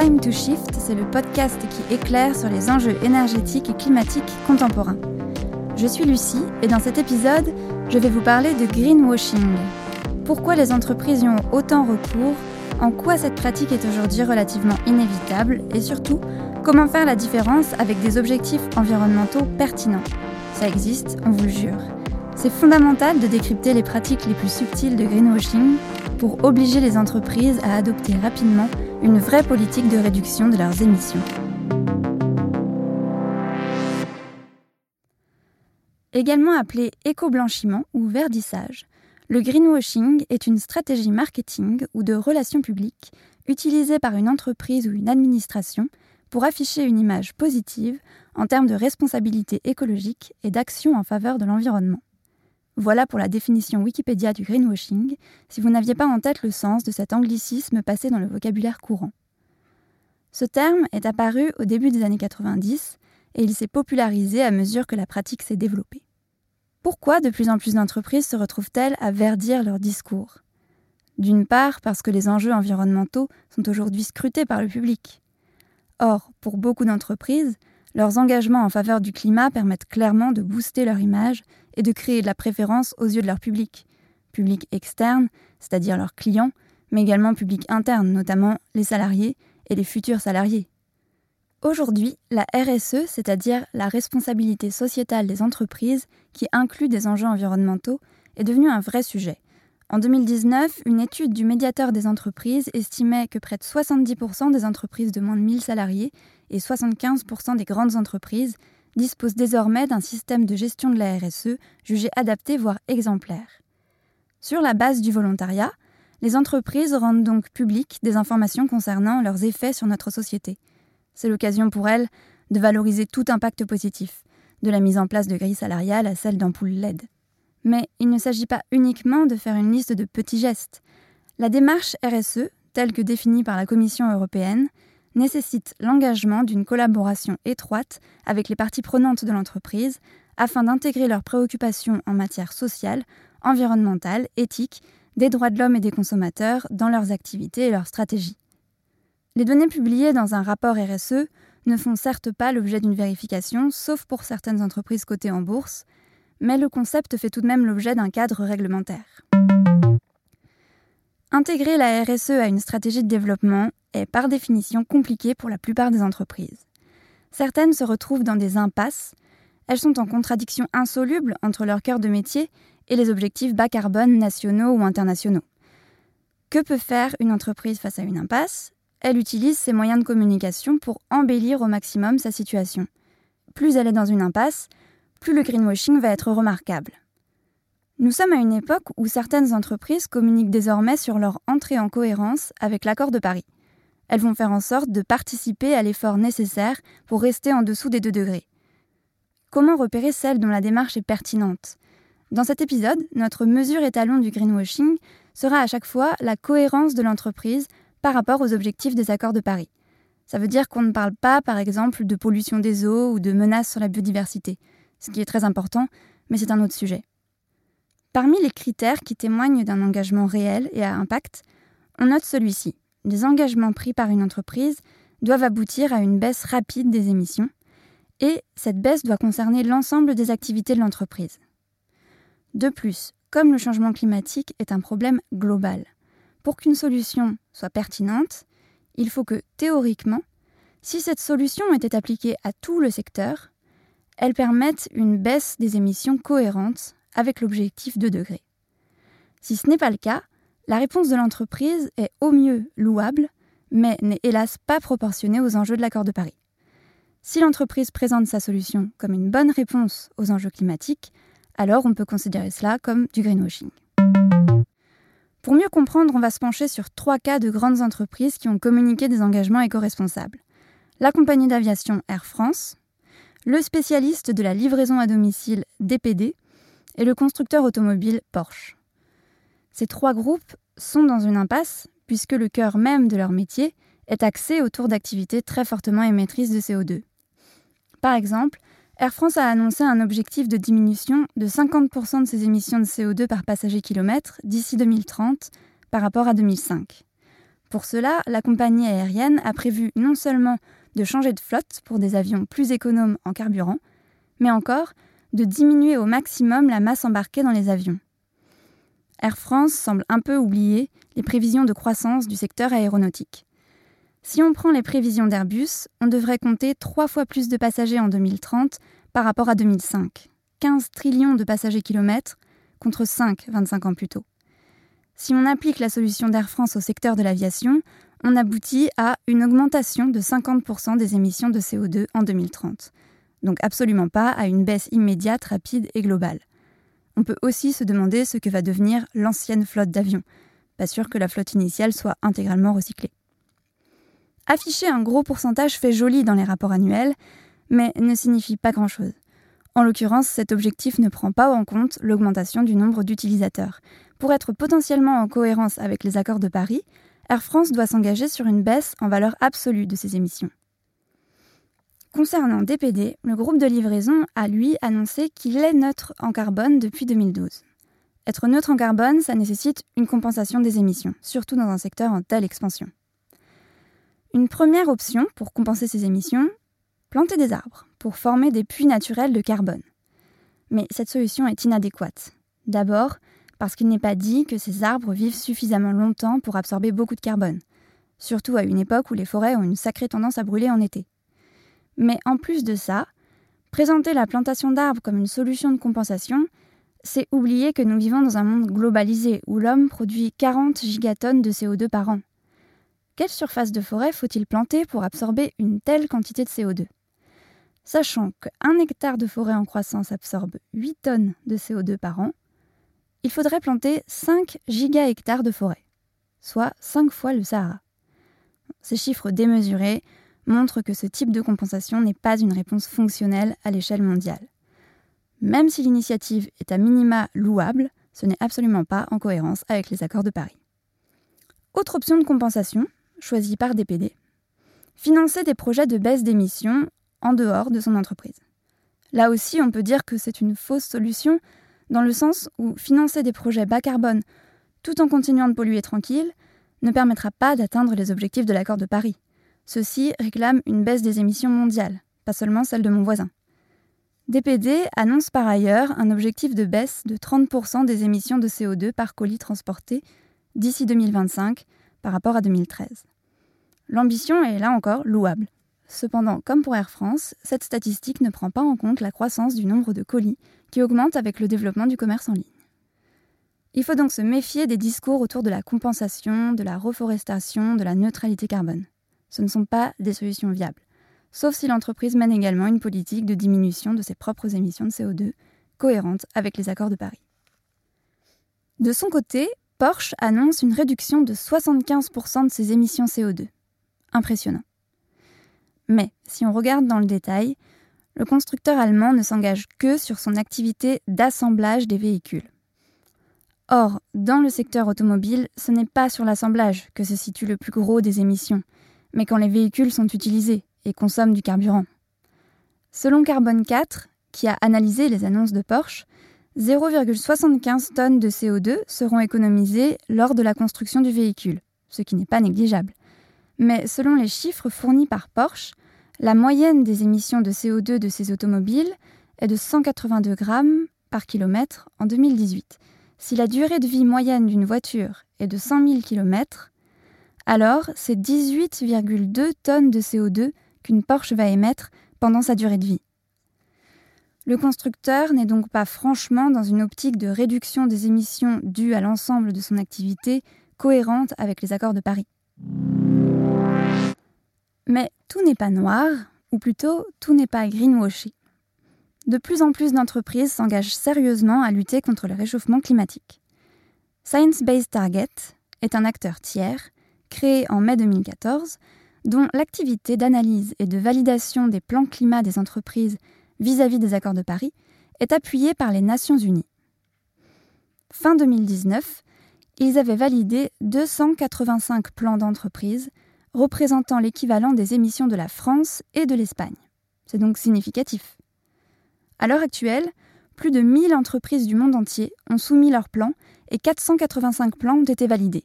Time to Shift, c'est le podcast qui éclaire sur les enjeux énergétiques et climatiques contemporains. Je suis Lucie et dans cet épisode, je vais vous parler de greenwashing. Pourquoi les entreprises y ont autant recours, en quoi cette pratique est aujourd'hui relativement inévitable? Et surtout, comment faire la différence avec des objectifs environnementaux pertinents? Ça existe, on vous le jure. C'est fondamental de décrypter les pratiques les plus subtiles de greenwashing pour obliger les entreprises à adopter rapidement une vraie politique de réduction de leurs émissions. Également appelé éco-blanchiment ou verdissage, le greenwashing est une stratégie marketing ou de relations publiques utilisée par une entreprise ou une administration pour afficher une image positive en termes de responsabilité écologique et d'action en faveur de l'environnement. Voilà pour la définition Wikipédia du greenwashing, si vous n'aviez pas en tête le sens de cet anglicisme passé dans le vocabulaire courant. Ce terme est apparu au début des années 90 et il s'est popularisé à mesure que la pratique s'est développée. Pourquoi de plus en plus d'entreprises se retrouvent-elles à verdir leur discours? D'une part parce que les enjeux environnementaux sont aujourd'hui scrutés par le public. Or, pour beaucoup d'entreprises, leurs engagements en faveur du climat permettent clairement de booster leur image et de créer de la préférence aux yeux de leur public. Public externe, c'est-à-dire leurs clients, mais également public interne, notamment les salariés et les futurs salariés. Aujourd'hui, la RSE, c'est-à-dire la responsabilité sociétale des entreprises, qui inclut des enjeux environnementaux, est devenue un vrai sujet. En 2019, une étude du médiateur des entreprises estimait que près de 70% des entreprises de moins de 1000 salariés et 75% des grandes entreprises disposent désormais d'un système de gestion de la RSE jugé adapté voire exemplaire. Sur la base du volontariat, les entreprises rendent donc publiques des informations concernant leurs effets sur notre société. C'est l'occasion pour elles de valoriser tout impact positif, de la mise en place de grilles salariales à celle d'ampoules LED. Mais il ne s'agit pas uniquement de faire une liste de petits gestes. La démarche RSE, telle que définie par la Commission européenne, nécessite l'engagement d'une collaboration étroite avec les parties prenantes de l'entreprise afin d'intégrer leurs préoccupations en matière sociale, environnementale, éthique, des droits de l'homme et des consommateurs dans leurs activités et leurs stratégies. Les données publiées dans un rapport RSE ne font certes pas l'objet d'une vérification, sauf pour certaines entreprises cotées en bourse, mais le concept fait tout de même l'objet d'un cadre réglementaire. Intégrer la RSE à une stratégie de développement est par définition compliqué pour la plupart des entreprises. Certaines se retrouvent dans des impasses, elles sont en contradiction insoluble entre leur cœur de métier et les objectifs bas carbone nationaux ou internationaux. Que peut faire une entreprise face à une impasse? Elle utilise ses moyens de communication pour embellir au maximum sa situation. Plus elle est dans une impasse, plus le greenwashing va être remarquable. Nous sommes à une époque où certaines entreprises communiquent désormais sur leur entrée en cohérence avec l'accord de Paris. Elles vont faire en sorte de participer à l'effort nécessaire pour rester en dessous des 2 degrés. Comment repérer celles dont la démarche est pertinente? Dans cet épisode, notre mesure étalon du greenwashing sera à chaque fois la cohérence de l'entreprise par rapport aux objectifs des accords de Paris. Ça veut dire qu'on ne parle pas, par exemple, de pollution des eaux ou de menaces sur la biodiversité, ce qui est très important, mais c'est un autre sujet. Parmi les critères qui témoignent d'un engagement réel et à impact, on note celui-ci. Les engagements pris par une entreprise doivent aboutir à une baisse rapide des émissions, et cette baisse doit concerner l'ensemble des activités de l'entreprise. De plus, comme le changement climatique est un problème global, pour qu'une solution soit pertinente, il faut que, théoriquement, si cette solution était appliquée à tout le secteur, elle permette une baisse des émissions cohérente avec l'objectif de degrés. Si ce n'est pas le cas, la réponse de l'entreprise est au mieux louable, mais n'est hélas pas proportionnée aux enjeux de l'accord de Paris. Si l'entreprise présente sa solution comme une bonne réponse aux enjeux climatiques, alors on peut considérer cela comme du greenwashing. Pour mieux comprendre, on va se pencher sur trois cas de grandes entreprises qui ont communiqué des engagements éco-responsables. La compagnie d'aviation Air France, le spécialiste de la livraison à domicile DPD et le constructeur automobile Porsche. Ces trois groupes sont dans une impasse puisque le cœur même de leur métier est axé autour d'activités très fortement émettrices de CO2. Par exemple, Air France a annoncé un objectif de diminution de 50% de ses émissions de CO2 par passager kilomètre d'ici 2030 par rapport à 2005. Pour cela, la compagnie aérienne a prévu non seulement de changer de flotte pour des avions plus économes en carburant, mais encore de diminuer au maximum la masse embarquée dans les avions. Air France semble un peu oublier les prévisions de croissance du secteur aéronautique. Si on prend les prévisions d'Airbus, on devrait compter trois fois plus de passagers en 2030 par rapport à 2005. 15 trillions de passagers kilomètres contre 5 25 ans plus tôt. Si on applique la solution d'Air France au secteur de l'aviation, on aboutit à une augmentation de 50% des émissions de CO2 en 2030. Donc absolument pas à une baisse immédiate, rapide et globale. On peut aussi se demander ce que va devenir l'ancienne flotte d'avions. Pas sûr que la flotte initiale soit intégralement recyclée. Afficher un gros pourcentage fait joli dans les rapports annuels, mais ne signifie pas grand-chose. En l'occurrence, cet objectif ne prend pas en compte l'augmentation du nombre d'utilisateurs. Pour être potentiellement en cohérence avec les accords de Paris, Air France doit s'engager sur une baisse en valeur absolue de ses émissions. Concernant DPD, le groupe de livraison a lui annoncé qu'il est neutre en carbone depuis 2012. Être neutre en carbone, ça nécessite une compensation des émissions, surtout dans un secteur en telle expansion. Une première option pour compenser ces émissions, planter des arbres pour former des puits naturels de carbone. Mais cette solution est inadéquate. D'abord, parce qu'il n'est pas dit que ces arbres vivent suffisamment longtemps pour absorber beaucoup de carbone, surtout à une époque où les forêts ont une sacrée tendance à brûler en été. Mais en plus de ça, présenter la plantation d'arbres comme une solution de compensation, c'est oublier que nous vivons dans un monde globalisé où l'homme produit 40 gigatonnes de CO2 par an. Quelle surface de forêt faut-il planter pour absorber une telle quantité de CO2 Sachant qu'un hectare de forêt en croissance absorbe 8 tonnes de CO2 par an, il faudrait planter 5 giga-hectares de forêt, soit 5 fois le Sahara. Ces chiffres démesurés montrent que ce type de compensation n'est pas une réponse fonctionnelle à l'échelle mondiale. Même si l'initiative est à minima louable, ce n'est absolument pas en cohérence avec les accords de Paris. Autre option de compensation, choisie par DPD, financer des projets de baisse d'émissions en dehors de son entreprise. Là aussi, on peut dire que c'est une fausse solution dans le sens où financer des projets bas carbone tout en continuant de polluer tranquille ne permettra pas d'atteindre les objectifs de l'accord de Paris. Ceux-ci réclament une baisse des émissions mondiales, pas seulement celle de mon voisin. DPD annonce par ailleurs un objectif de baisse de 30% des émissions de CO2 par colis transporté d'ici 2025 par rapport à 2013. L'ambition est là encore louable. Cependant, comme pour Air France, cette statistique ne prend pas en compte la croissance du nombre de colis qui augmente avec le développement du commerce en ligne. Il faut donc se méfier des discours autour de la compensation, de la reforestation, de la neutralité carbone. Ce ne sont pas des solutions viables, sauf si l'entreprise mène également une politique de diminution de ses propres émissions de CO2 cohérente avec les accords de Paris. De son côté, Porsche annonce une réduction de 75% de ses émissions CO2. Impressionnant. Mais si on regarde dans le détail, le constructeur allemand ne s'engage que sur son activité d'assemblage des véhicules. Or, dans le secteur automobile, ce n'est pas sur l'assemblage que se situe le plus gros des émissions, mais quand les véhicules sont utilisés et consomment du carburant. Selon Carbone 4, qui a analysé les annonces de Porsche, 0,75 tonnes de CO2 seront économisées lors de la construction du véhicule, ce qui n'est pas négligeable. Mais selon les chiffres fournis par Porsche, la moyenne des émissions de CO2 de ces automobiles est de 182 grammes par kilomètre en 2018. Si la durée de vie moyenne d'une voiture est de 100 000 km, alors c'est 18,2 tonnes de CO2 qu'une Porsche va émettre pendant sa durée de vie. Le constructeur n'est donc pas franchement dans une optique de réduction des émissions dues à l'ensemble de son activité cohérente avec les accords de Paris. Mais tout n'est pas noir, ou plutôt tout n'est pas greenwashing. De plus en plus d'entreprises s'engagent sérieusement à lutter contre le réchauffement climatique. Science Based Target est un acteur tiers, créé en mai 2014, dont l'activité d'analyse et de validation des plans climat des entreprises vis-à-vis -vis des accords de Paris est appuyée par les Nations Unies. Fin 2019, ils avaient validé 285 plans d'entreprise représentant l'équivalent des émissions de la France et de l'Espagne. C'est donc significatif. À l'heure actuelle, plus de 1000 entreprises du monde entier ont soumis leurs plans et 485 plans ont été validés.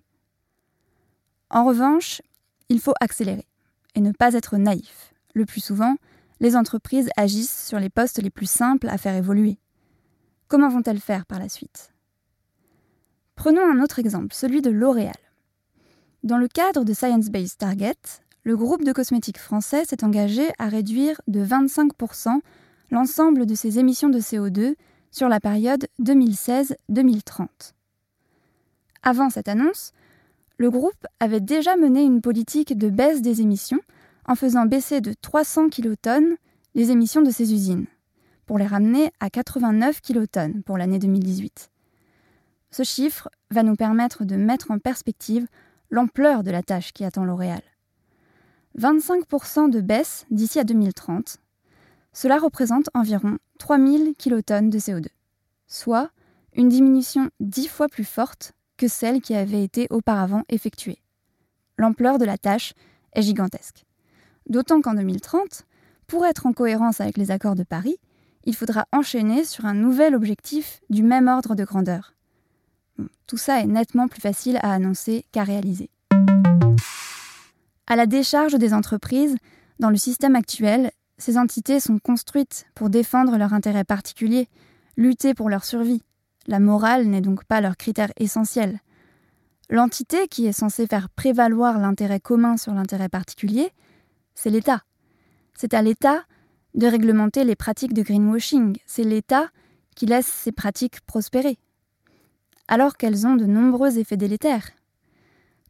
En revanche, il faut accélérer et ne pas être naïf. Le plus souvent, les entreprises agissent sur les postes les plus simples à faire évoluer. Comment vont-elles faire par la suite? Prenons un autre exemple, celui de L'Oréal. Dans le cadre de Science Based Target, le groupe de cosmétiques français s'est engagé à réduire de 25% l'ensemble de ses émissions de CO2 sur la période 2016-2030. Avant cette annonce, le groupe avait déjà mené une politique de baisse des émissions en faisant baisser de 300 kilotonnes les émissions de ses usines, pour les ramener à 89 kilotonnes pour l'année 2018. Ce chiffre va nous permettre de mettre en perspective l'ampleur de la tâche qui attend L'Oréal. 25% de baisse d'ici à 2030, cela représente environ 3000 kilotonnes de CO2, soit une diminution dix fois plus forte que celle qui avait été auparavant effectuée. L'ampleur de la tâche est gigantesque. D'autant qu'en 2030, pour être en cohérence avec les accords de Paris, il faudra enchaîner sur un nouvel objectif du même ordre de grandeur. Tout ça est nettement plus facile à annoncer qu'à réaliser. À la décharge des entreprises, dans le système actuel, ces entités sont construites pour défendre leurs intérêts particuliers, lutter pour leur survie. La morale n'est donc pas leur critère essentiel. L'entité qui est censée faire prévaloir l'intérêt commun sur l'intérêt particulier, c'est l'État. C'est à l'État de réglementer les pratiques de greenwashing. C'est l'État qui laisse ces pratiques prospérer. Alors qu'elles ont de nombreux effets délétères.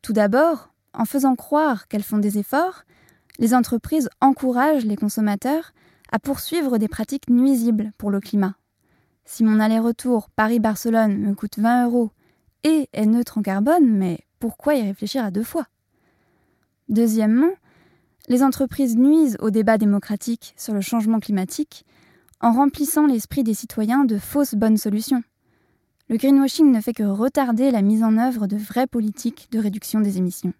Tout d'abord, en faisant croire qu'elles font des efforts, les entreprises encouragent les consommateurs à poursuivre des pratiques nuisibles pour le climat. Si mon aller-retour Paris-Barcelone me coûte 20 euros et est neutre en carbone, mais pourquoi y réfléchir à deux fois? Deuxièmement, les entreprises nuisent au débat démocratique sur le changement climatique en remplissant l'esprit des citoyens de fausses bonnes solutions. Le greenwashing ne fait que retarder la mise en œuvre de vraies politiques de réduction des émissions.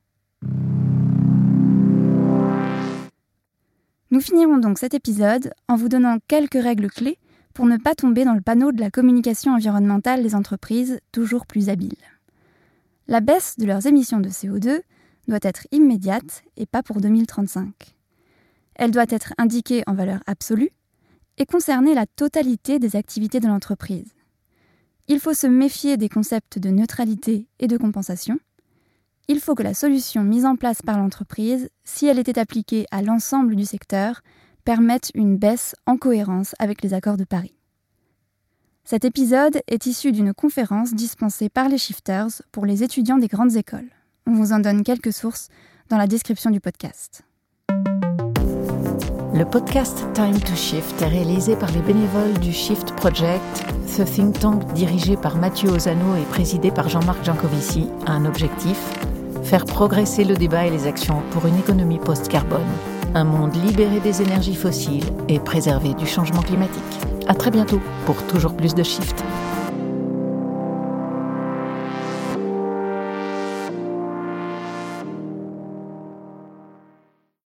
Nous finirons donc cet épisode en vous donnant quelques règles clés pour ne pas tomber dans le panneau de la communication environnementale des entreprises toujours plus habiles. La baisse de leurs émissions de CO2 doit être immédiate et pas pour 2035. Elle doit être indiquée en valeur absolue et concerner la totalité des activités de l'entreprise. Il faut se méfier des concepts de neutralité et de compensation. Il faut que la solution mise en place par l'entreprise, si elle était appliquée à l'ensemble du secteur, permette une baisse en cohérence avec les accords de Paris. Cet épisode est issu d'une conférence dispensée par les Shifters pour les étudiants des grandes écoles. On vous en donne quelques sources dans la description du podcast. Le podcast Time to Shift est réalisé par les bénévoles du Shift Project, ce think tank dirigé par Mathieu Ozano et présidé par Jean-Marc Jancovici a un objectif faire progresser le débat et les actions pour une économie post-carbone, un monde libéré des énergies fossiles et préservé du changement climatique. À très bientôt pour toujours plus de Shift.